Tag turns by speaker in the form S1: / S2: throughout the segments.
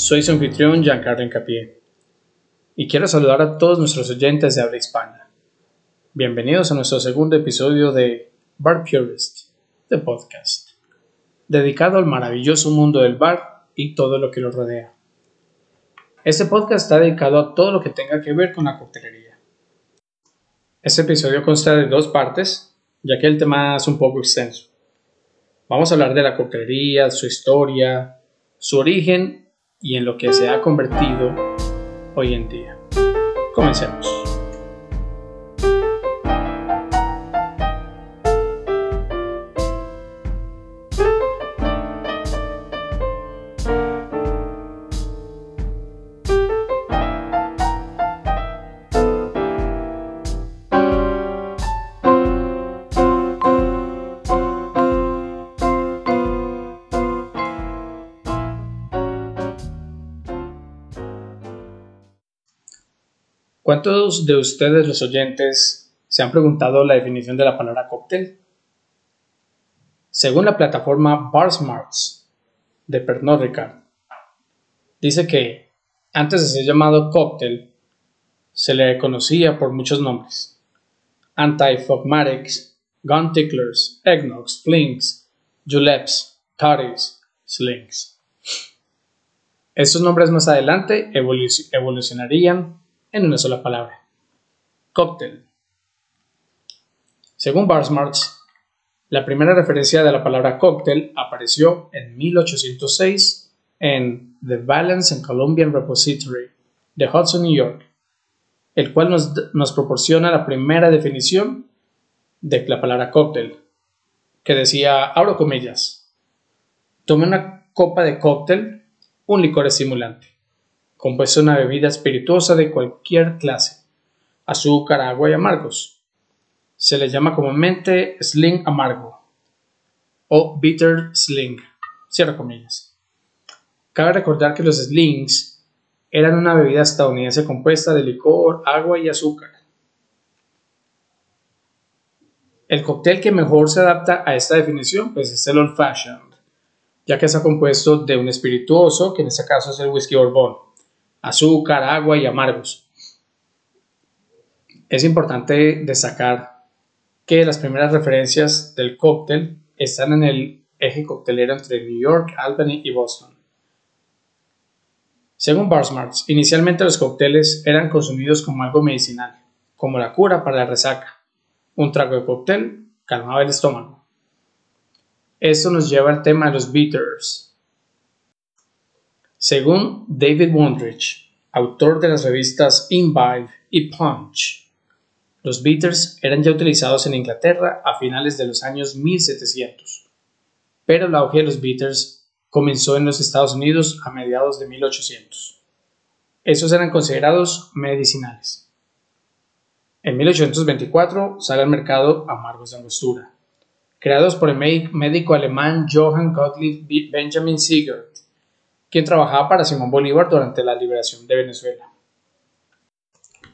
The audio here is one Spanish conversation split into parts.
S1: Soy su anfitrión Giancarlo Encapié y quiero saludar a todos nuestros oyentes de habla hispana. Bienvenidos a nuestro segundo episodio de Bar Purist, the podcast, dedicado al maravilloso mundo del bar y todo lo que lo rodea. Este podcast está dedicado a todo lo que tenga que ver con la coctelería. Este episodio consta de dos partes, ya que el tema es un poco extenso. Vamos a hablar de la coctelería, su historia, su origen y en lo que se ha convertido hoy en día. Comencemos. ¿Cuántos de ustedes, los oyentes, se han preguntado la definición de la palabra cóctel? Según la plataforma BarSmarts de Pernod Ricard, dice que antes de ser llamado cóctel, se le conocía por muchos nombres: anti-fogmatics, gun ticklers, eggnogs, flings, juleps, toddies, slings. Estos nombres más adelante evolucionarían en una sola palabra. Cóctel. Según Barsmarts, la primera referencia de la palabra cóctel apareció en 1806 en The Balance and Columbian Repository de Hudson, New York, el cual nos, nos proporciona la primera definición de la palabra cóctel, que decía, abro comillas, tome una copa de cóctel, un licor estimulante compuesto una bebida espirituosa de cualquier clase, azúcar, agua y amargos. Se le llama comúnmente sling amargo o bitter sling, cierra comillas. Cabe recordar que los slings eran una bebida estadounidense compuesta de licor, agua y azúcar. El cóctel que mejor se adapta a esta definición pues es el old fashioned, ya que está compuesto de un espirituoso, que en este caso es el whisky bourbon, azúcar, agua y amargos. Es importante destacar que las primeras referencias del cóctel están en el eje coctelero entre New York, Albany y Boston. Según Barsmarts, inicialmente los cócteles eran consumidos como algo medicinal, como la cura para la resaca. Un trago de cóctel calmaba el estómago. Esto nos lleva al tema de los bitters, según David Wondrich, autor de las revistas Imbibe y Punch, los bitters eran ya utilizados en Inglaterra a finales de los años 1700, pero la auge de los bitters comenzó en los Estados Unidos a mediados de 1800. Esos eran considerados medicinales. En 1824 sale al mercado amargos de angostura, creados por el médico alemán Johann Gottlieb Benjamin Siegert quien trabajaba para Simón Bolívar durante la liberación de Venezuela.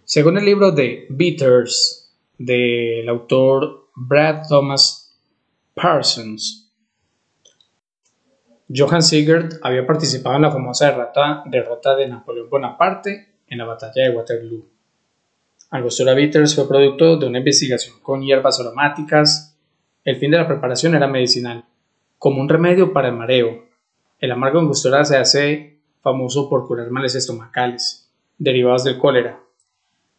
S1: Según el libro de Bitters del autor Brad Thomas Parsons, Johann Sigurd había participado en la famosa derrota, de Napoleón Bonaparte en la batalla de Waterloo. Angostura Bitters fue producto de una investigación con hierbas aromáticas. El fin de la preparación era medicinal, como un remedio para el mareo, el amargo angostura se hace famoso por curar males estomacales, derivados del cólera.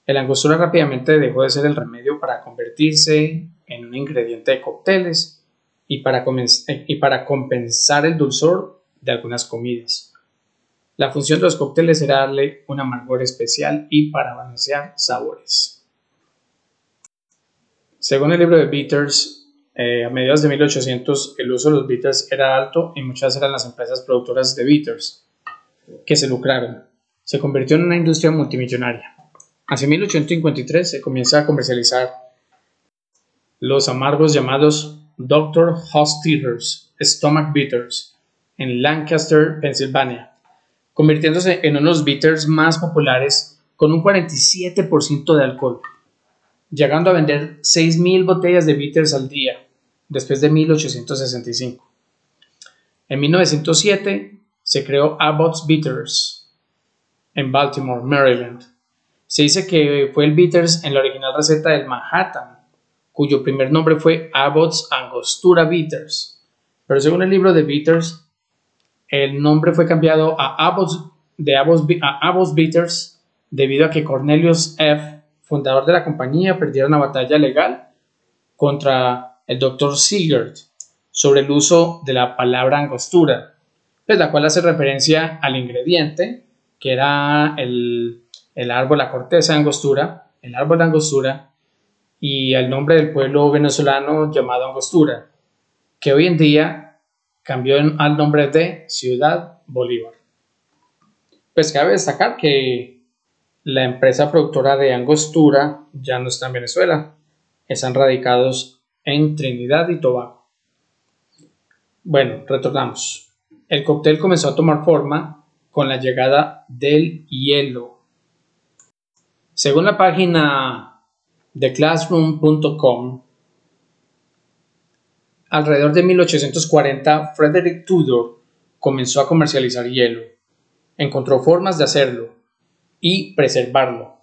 S1: El angostura rápidamente dejó de ser el remedio para convertirse en un ingrediente de cócteles y para, compensar el dulzor de algunas comidas. La función de los cócteles era darle un amargor especial y para balancear sabores. Según el libro de Bitters, eh, a mediados de 1800 el uso de los bitters era alto y muchas eran las empresas productoras de bitters que se lucraron. Se convirtió en una industria multimillonaria. Hacia 1853 se comienza a comercializar los amargos llamados Dr. Hostitters Stomach Bitters en Lancaster, Pensilvania, convirtiéndose en uno de los bitters más populares con un 47% de alcohol, llegando a vender 6.000 botellas de bitters al día después de 1865. En 1907 se creó Abbott's Bitters en Baltimore, Maryland. Se dice que fue el Bitters en la original receta del Manhattan, cuyo primer nombre fue Abbott's Angostura Bitters. Pero según el libro de Bitters, el nombre fue cambiado a Abbott's, de Abbott's, Bitters debido a que Cornelius F., fundador de la compañía, perdiera una batalla legal contra el Dr. Sigurd sobre el uso de la palabra angostura, pues la cual hace referencia al ingrediente, que era el, el árbol, la corteza de angostura, el árbol de angostura, y el nombre del pueblo venezolano llamado Angostura, que hoy en día cambió al nombre de Ciudad Bolívar. Pues cabe destacar que la empresa productora de Angostura ya no está en Venezuela, están radicados en Trinidad y Tobago. Bueno, retornamos. El cóctel comenzó a tomar forma con la llegada del hielo. Según la página de classroom.com, alrededor de 1840 Frederick Tudor comenzó a comercializar hielo. Encontró formas de hacerlo y preservarlo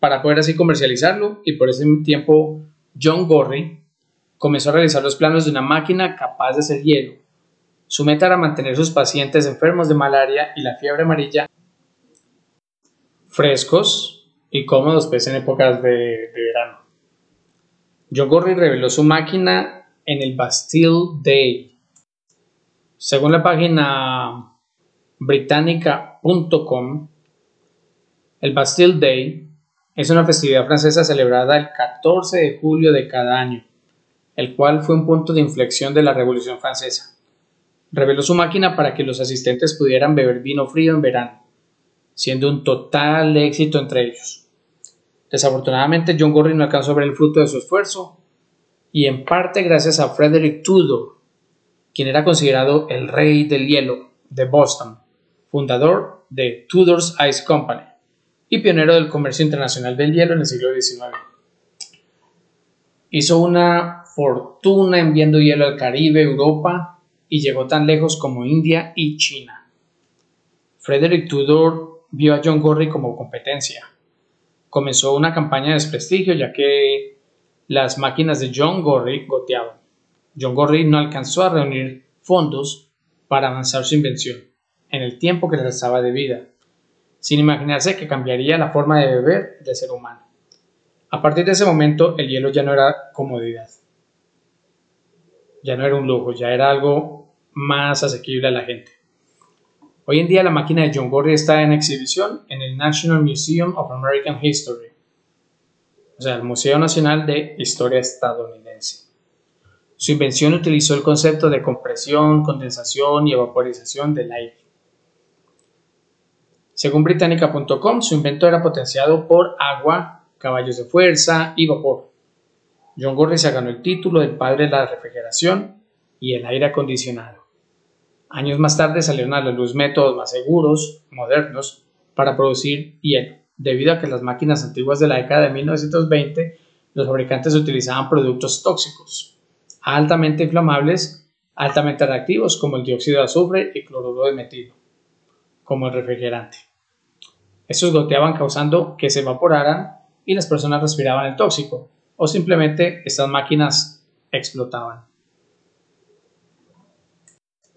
S1: para poder así comercializarlo y por ese tiempo John Gorry comenzó a realizar los planos de una máquina capaz de hacer hielo. Su meta era mantener sus pacientes enfermos de malaria y la fiebre amarilla frescos y cómodos pues, en épocas de, de verano. John Gorry reveló su máquina en el Bastille Day. Según la página británica.com, el Bastille Day es una festividad francesa celebrada el 14 de julio de cada año, el cual fue un punto de inflexión de la Revolución Francesa. Reveló su máquina para que los asistentes pudieran beber vino frío en verano, siendo un total éxito entre ellos. Desafortunadamente, John Gorry no alcanzó a ver el fruto de su esfuerzo, y en parte gracias a Frederick Tudor, quien era considerado el rey del hielo de Boston, fundador de Tudor's Ice Company y pionero del comercio internacional del hielo en el siglo XIX. Hizo una fortuna enviando hielo al Caribe, Europa y llegó tan lejos como India y China. Frederick Tudor vio a John Gorry como competencia. Comenzó una campaña de desprestigio ya que las máquinas de John Gorry goteaban. John Gorry no alcanzó a reunir fondos para avanzar su invención en el tiempo que le restaba de vida sin imaginarse que cambiaría la forma de beber del ser humano. A partir de ese momento el hielo ya no era comodidad, ya no era un lujo, ya era algo más asequible a la gente. Hoy en día la máquina de John Gorry está en exhibición en el National Museum of American History, o sea, el Museo Nacional de Historia Estadounidense. Su invención utilizó el concepto de compresión, condensación y evaporización del aire según británica.com, su invento era potenciado por agua, caballos de fuerza y vapor. John Gordy se ganó el título del padre de la refrigeración y el aire acondicionado. Años más tarde salieron a la luz métodos más seguros, modernos, para producir hielo, debido a que las máquinas antiguas de la década de 1920 los fabricantes utilizaban productos tóxicos, altamente inflamables, altamente reactivos como el dióxido de azufre y cloruro de metilo, como el refrigerante. Estos goteaban causando que se evaporaran y las personas respiraban el tóxico, o simplemente estas máquinas explotaban.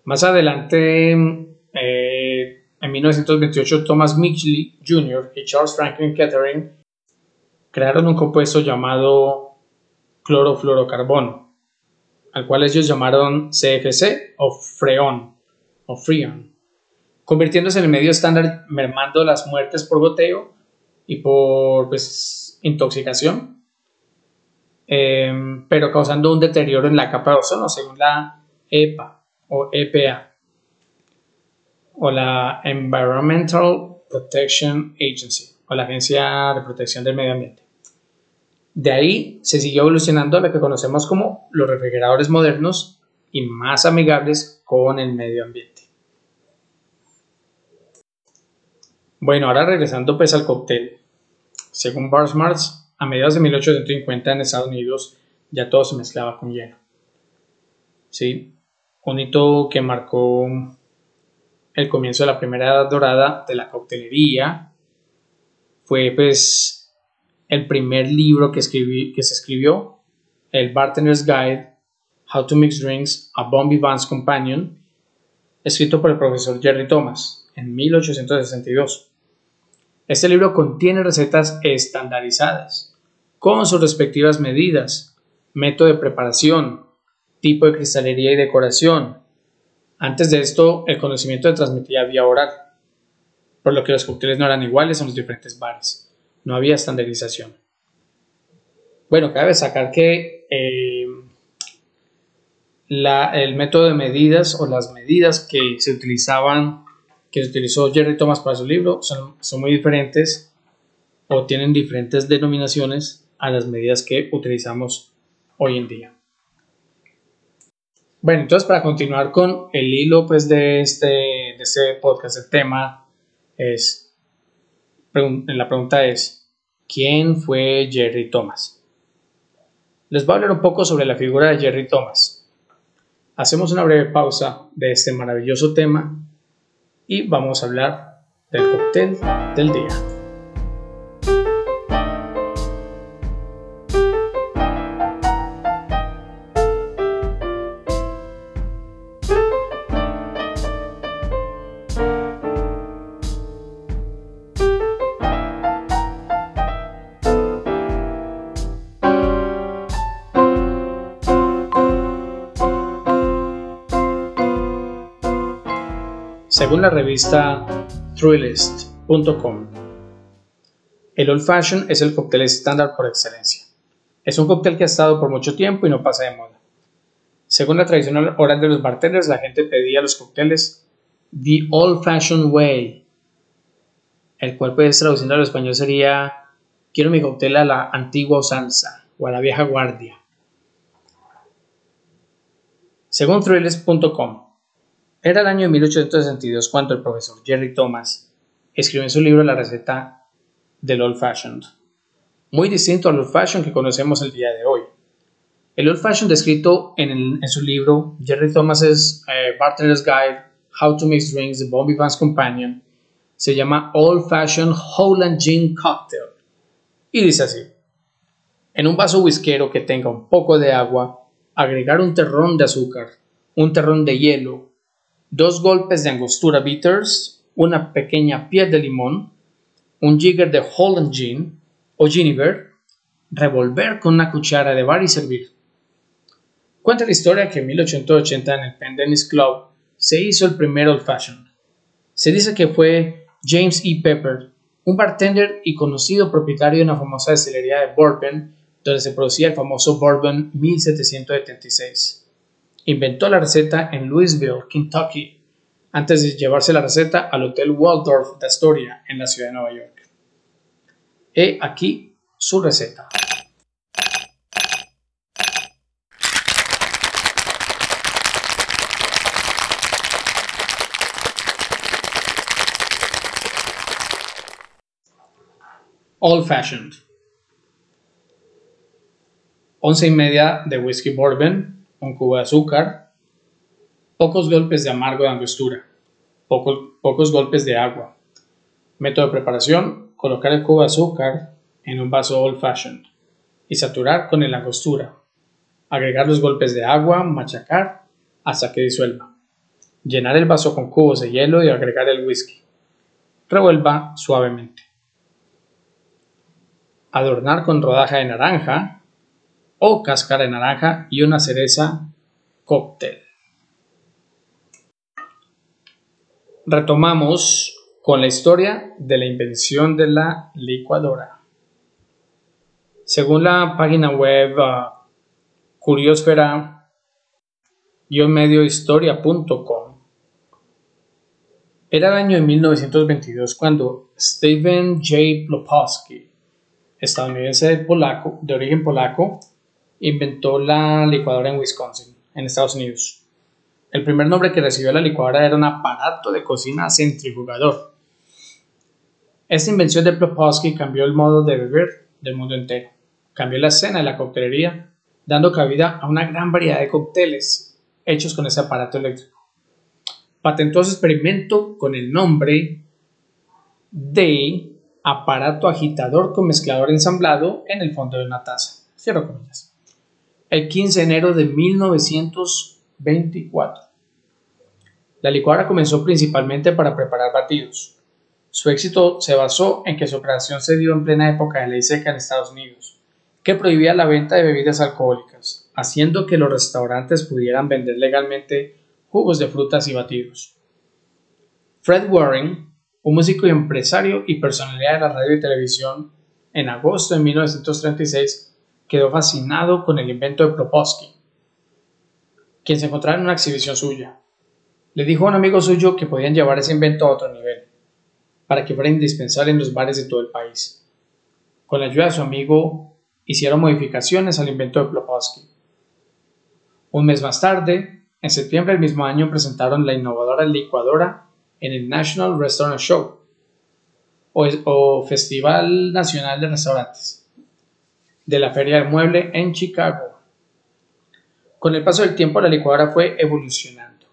S1: Más adelante, eh, en 1928, Thomas Mitchell Jr. y Charles Franklin Kettering crearon un compuesto llamado clorofluorocarbono, al cual ellos llamaron CFC o freón o freon convirtiéndose en el medio estándar, mermando las muertes por goteo y por pues, intoxicación, em, pero causando un deterioro en la capa de ozono, según la EPA o EPA, o la Environmental Protection Agency, o la Agencia de Protección del Medio Ambiente. De ahí se siguió evolucionando a lo que conocemos como los refrigeradores modernos y más amigables con el medio ambiente. Bueno, ahora regresando pues al cóctel. Según Barsmarts, a mediados de 1850 en Estados Unidos ya todo se mezclaba con hielo. ¿Sí? Un hito que marcó el comienzo de la primera edad dorada de la coctelería. Fue pues el primer libro que, escribí, que se escribió, el Bartender's Guide, How to Mix Drinks, a Bombay Vance Companion, escrito por el profesor Jerry Thomas en 1862. Este libro contiene recetas estandarizadas, con sus respectivas medidas, método de preparación, tipo de cristalería y decoración. Antes de esto, el conocimiento se transmitía vía oral, por lo que los cócteles no eran iguales en los diferentes bares. No había estandarización. Bueno, cabe destacar que eh, el método de medidas o las medidas que se utilizaban, que utilizó Jerry Thomas para su libro, son, son muy diferentes o tienen diferentes denominaciones a las medidas que utilizamos hoy en día. Bueno, entonces para continuar con el hilo pues, de, este, de este podcast, el tema es, la pregunta es, ¿quién fue Jerry Thomas? Les voy a hablar un poco sobre la figura de Jerry Thomas. Hacemos una breve pausa de este maravilloso tema y vamos a hablar del cóctel del día. Según la revista Thrillist.com, el Old Fashion es el cóctel estándar por excelencia. Es un cóctel que ha estado por mucho tiempo y no pasa de moda. Según la tradicional oral de los bartenders, la gente pedía los cócteles The Old Fashioned Way, el cual puede traduciendo al español sería quiero mi cóctel a la antigua usanza o a la vieja guardia. Según Thrillist.com, era el año de 1862 cuando el profesor Jerry Thomas escribió en su libro la receta del Old Fashioned, muy distinto al Old Fashioned que conocemos el día de hoy. El Old Fashioned descrito en, su libro Jerry Thomas's eh, Bartender's Guide, How to Mix Drinks, The Bobby Vance Companion, se llama Old Fashioned Holland Gin Cocktail. Y dice así, en un vaso whiskero que tenga un poco de agua, agregar un terrón de azúcar, un terrón de hielo, dos golpes de angostura bitters, una pequeña piel de limón, un jigger de Holland Gin o Giniver, revolver con una cuchara de bar y servir. Cuenta la historia que en 1880 en el Pendennis Club se hizo el primer Old Fashioned. Se dice que fue James E. Pepper, un bartender y conocido propietario de una famosa destilería de bourbon donde se producía el famoso Bourbon 1776 inventó la receta en Louisville, Kentucky, antes de llevarse la receta al Hotel Waldorf de Astoria en la ciudad de Nueva York. He aquí su receta. Old Fashioned. Once y media de whisky bourbon, un cubo de azúcar, pocos golpes de amargo de angostura, pocos golpes de agua. Método de preparación, colocar el cubo de azúcar en un vaso old fashioned y saturar con el angostura. Agregar los golpes de agua, machacar hasta que disuelva. Llenar el vaso con cubos de hielo y agregar el whisky. Revuelva suavemente. Adornar con rodaja de naranja o cáscara de naranja y una cereza cóctel. Retomamos con la historia de la invención de la licuadora. Según la página web uh, curiosfera-mediohistoria.com, era el año de 1922 cuando Stephen J. Plopowski, estadounidense de origen polaco, inventó la licuadora en Wisconsin, en Estados Unidos. El primer nombre que recibió la licuadora era un aparato de cocina centrifugador. Esta invención de Plopowski cambió el modo de beber del mundo entero. Cambió la escena de la coctelería, dando cabida a una gran variedad de cócteles hechos con ese aparato eléctrico. patentó su experimento con el nombre de aparato agitador con mezclador ensamblado en el fondo de una taza. Cierro comillas. El 15 de enero de 1924. La licuadora comenzó principalmente para preparar batidos. Su éxito se basó en que su creación se dio en plena época de ley seca en Estados Unidos, que prohibía la venta de bebidas alcohólicas, haciendo que los restaurantes pudieran vender legalmente jugos de frutas y batidos. Fred Warren, un músico y empresario y personalidad de la radio y televisión, en agosto de 1936 quedó fascinado con el invento de Proposky, quien se encontraba en una exhibición suya. Le dijo a un amigo suyo que podían llevar ese invento a otro nivel, para que fuera indispensable en los bares de todo el país. Con la ayuda de su amigo, hicieron modificaciones al invento de Proposky. Un mes más tarde, en septiembre del mismo año presentaron la innovadora licuadora en el National Restaurant Show o, Festival Nacional de Restaurantes de la Feria del Mueble en Chicago. Con el paso del tiempo la licuadora fue evolucionando.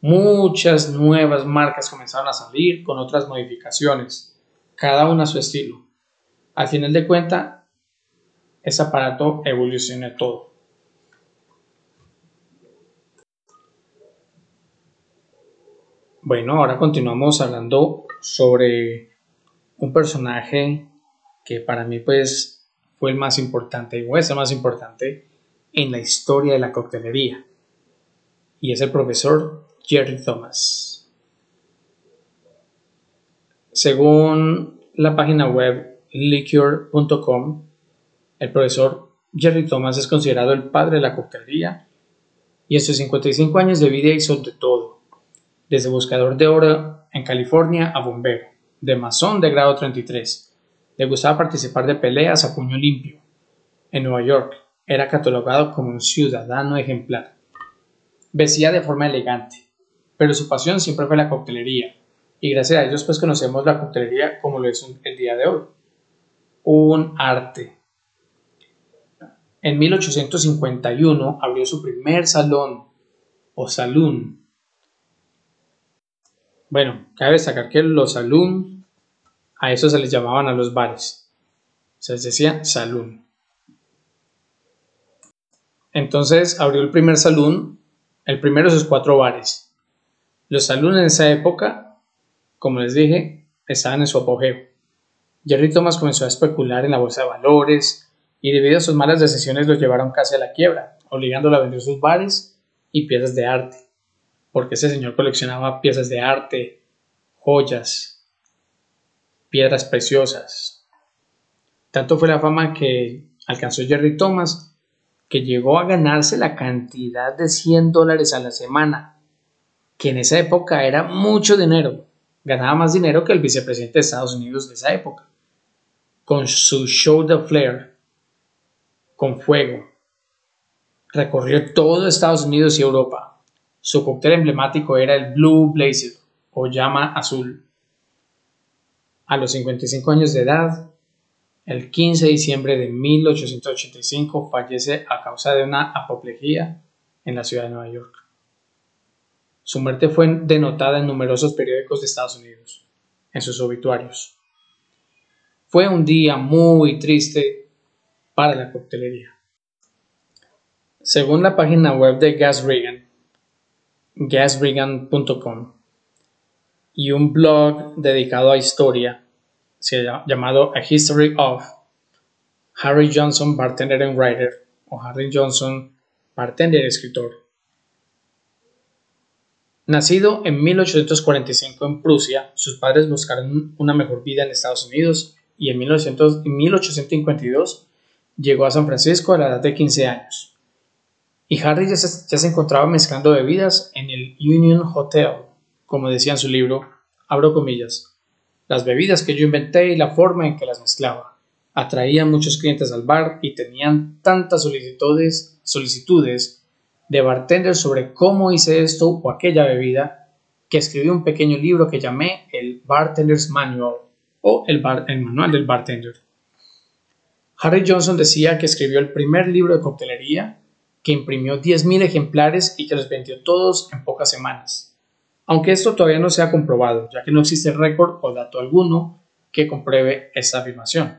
S1: Muchas nuevas marcas comenzaron a salir con otras modificaciones, cada una a su estilo. Al final de cuentas, ese aparato evolucionó todo. Bueno, ahora continuamos hablando sobre un personaje que para mí pues el más importante y es el más importante en la historia de la coctelería y es el profesor Jerry Thomas. Según la página web liquor.com, el profesor Jerry Thomas es considerado el padre de la coctelería y en sus 55 años de vida hizo de todo desde buscador de oro en California a bombero, de masón de grado 33. Le gustaba participar de peleas a puño limpio. En Nueva York era catalogado como un ciudadano ejemplar. Vestía de forma elegante, pero su pasión siempre fue la coctelería, y gracias a ellos pues conocemos la coctelería como lo es el día de hoy. Un arte. En 1851 abrió su primer salón o salón bueno, cabe destacar que los saloon, a eso se les llamaban a los bares. Se les decía saloon. Entonces abrió el primer salón, el primero de sus cuatro bares. Los saloon en esa época, como les dije, estaban en su apogeo. Jerry Thomas comenzó a especular en la bolsa de valores y debido a sus malas decisiones lo llevaron casi a la quiebra, obligándolo a vender sus bares y piezas de arte porque ese señor coleccionaba piezas de arte, joyas, piedras preciosas. Tanto fue la fama que alcanzó Jerry Thomas que llegó a ganarse la cantidad de 100 dólares a la semana, que en esa época era mucho dinero. Ganaba más dinero que el vicepresidente de Estados Unidos de esa época. Con su show de flair, con fuego. Recorrió todo Estados Unidos y Europa su cóctel emblemático era el Blue Blazer o llama azul. A los 55 años de edad, el 15 de diciembre de 1885 fallece a causa de una apoplejía en la ciudad de Nueva York. Su muerte fue denotada en numerosos periódicos de Estados Unidos, en sus obituarios. Fue un día muy triste para la coctelería. Según la página web de Gas Reagan, gasbrigan.com y un blog dedicado a historia llamado A History of Harry Johnson, bartender and writer, o Harry Johnson, bartender y escritor. Nacido en 1845 en Prusia, sus padres buscaron una mejor vida en Estados Unidos y en 1852 llegó a San Francisco a la edad de 15 años y Harry ya se, encontraba mezclando bebidas en el Union Hotel, como decía en su libro, abro comillas, las bebidas que yo inventé y la forma en que las mezclaba. Atraían muchos clientes al bar y tenían tantas solicitudes, de bartenders sobre cómo hice esto o aquella bebida que escribí un pequeño libro que llamé el Bartender's Manual o el, el Manual del Bartender. Harry Johnson decía que escribió el primer libro de coctelería que imprimió 10.000 ejemplares y que los vendió todos en pocas semanas. Aunque esto todavía no se ha comprobado, ya que no existe récord o dato alguno que compruebe esta afirmación.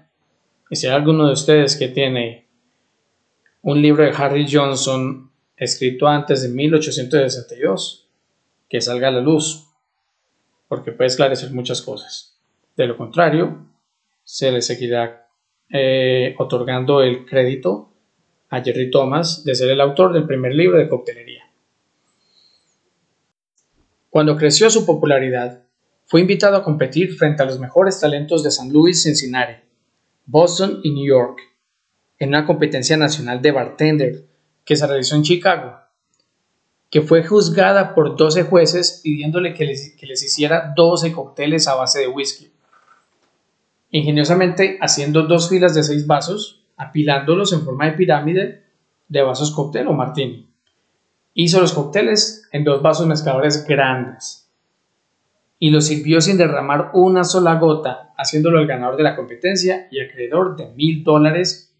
S1: Y si hay alguno de ustedes que tiene un libro de Harry Johnson escrito antes de 1862, que salga a la luz, porque puede esclarecer muchas cosas. De lo contrario, se le seguirá eh, otorgando el crédito a Jerry Thomas de ser el autor del primer libro de coctelería. Cuando creció su popularidad, fue invitado a competir frente a los mejores talentos de San Luis, Cincinnati, Boston y New York, en una competencia nacional de bartender que se realizó en Chicago, que fue juzgada por 12 jueces pidiéndole que les, hiciera 12 cócteles a base de whisky. Ingeniosamente haciendo dos filas de seis vasos, apilándolos en forma de pirámide de vasos cóctel o martini. Hizo los cócteles en dos vasos mezcladores grandes y los sirvió sin derramar una sola gota, haciéndolo el ganador de la competencia y acreedor de mil dólares,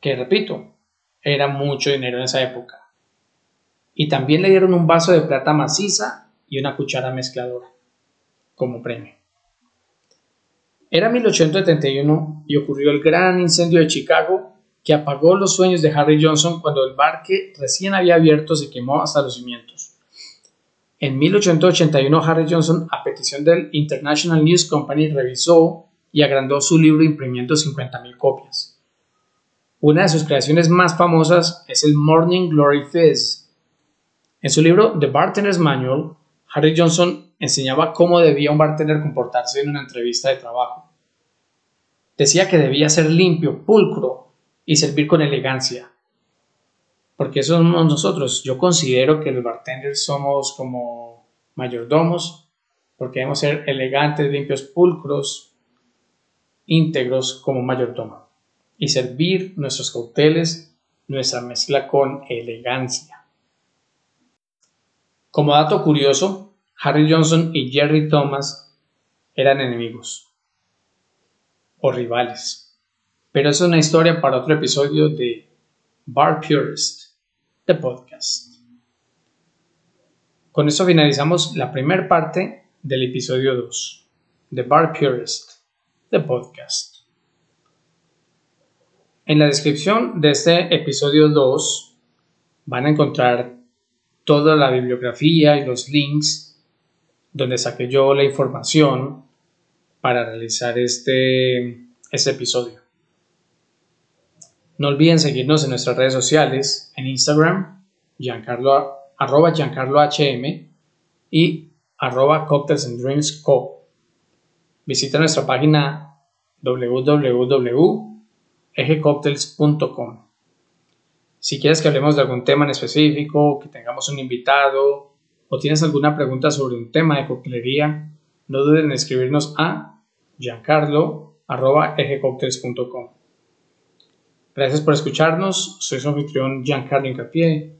S1: que repito, era mucho dinero en esa época. Y también le dieron un vaso de plata maciza y una cuchara mezcladora como premio. Era 1871 y ocurrió el gran incendio de Chicago que apagó los sueños de Harry Johnson cuando el bar que recién había abierto se quemó hasta los cimientos. En 1881 Harry Johnson, a petición del International News Company, revisó y agrandó su libro imprimiendo 50.000 copias. Una de sus creaciones más famosas es el Morning Glory Fizz. En su libro The Bartender's Manual, Harry Johnson enseñaba cómo debía un bartender comportarse en una entrevista de trabajo. Decía que debía ser limpio, pulcro, y servir con elegancia. Porque eso somos nosotros. Yo considero que los bartenders somos como mayordomos, porque debemos ser elegantes, limpios, pulcros, íntegros como mayordomo. Y servir nuestros cócteles, nuestra mezcla con elegancia. Como dato curioso, Harry Johnson y Jerry Thomas eran enemigos o rivales. Pero es una historia para otro episodio de Bar Purist, the podcast. Con eso finalizamos la primera parte del episodio 2 de Bar Purist, the podcast. En la descripción de este episodio 2 van a encontrar toda la bibliografía y los links donde saqué yo la información para realizar este, este episodio. No olviden seguirnos en nuestras redes sociales, en Instagram, Giancarlo, arroba GiancarloHM y arroba Cocktails Drinks Co. Visita nuestra página www.egecocktails.com. Si quieres que hablemos de algún tema en específico, que tengamos un invitado o tienes alguna pregunta sobre un tema de coctelería, no duden en escribirnos a giancarlo.egecocktails.com. Gracias por escucharnos. Soy su anfitrión Giancarlo Incapié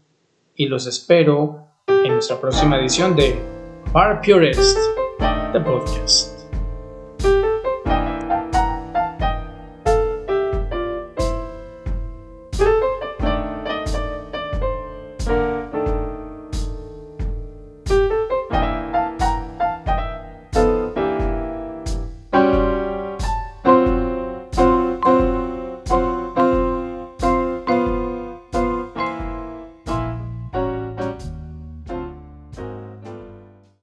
S1: y los espero en nuestra próxima edición de Bar Purist, the podcast.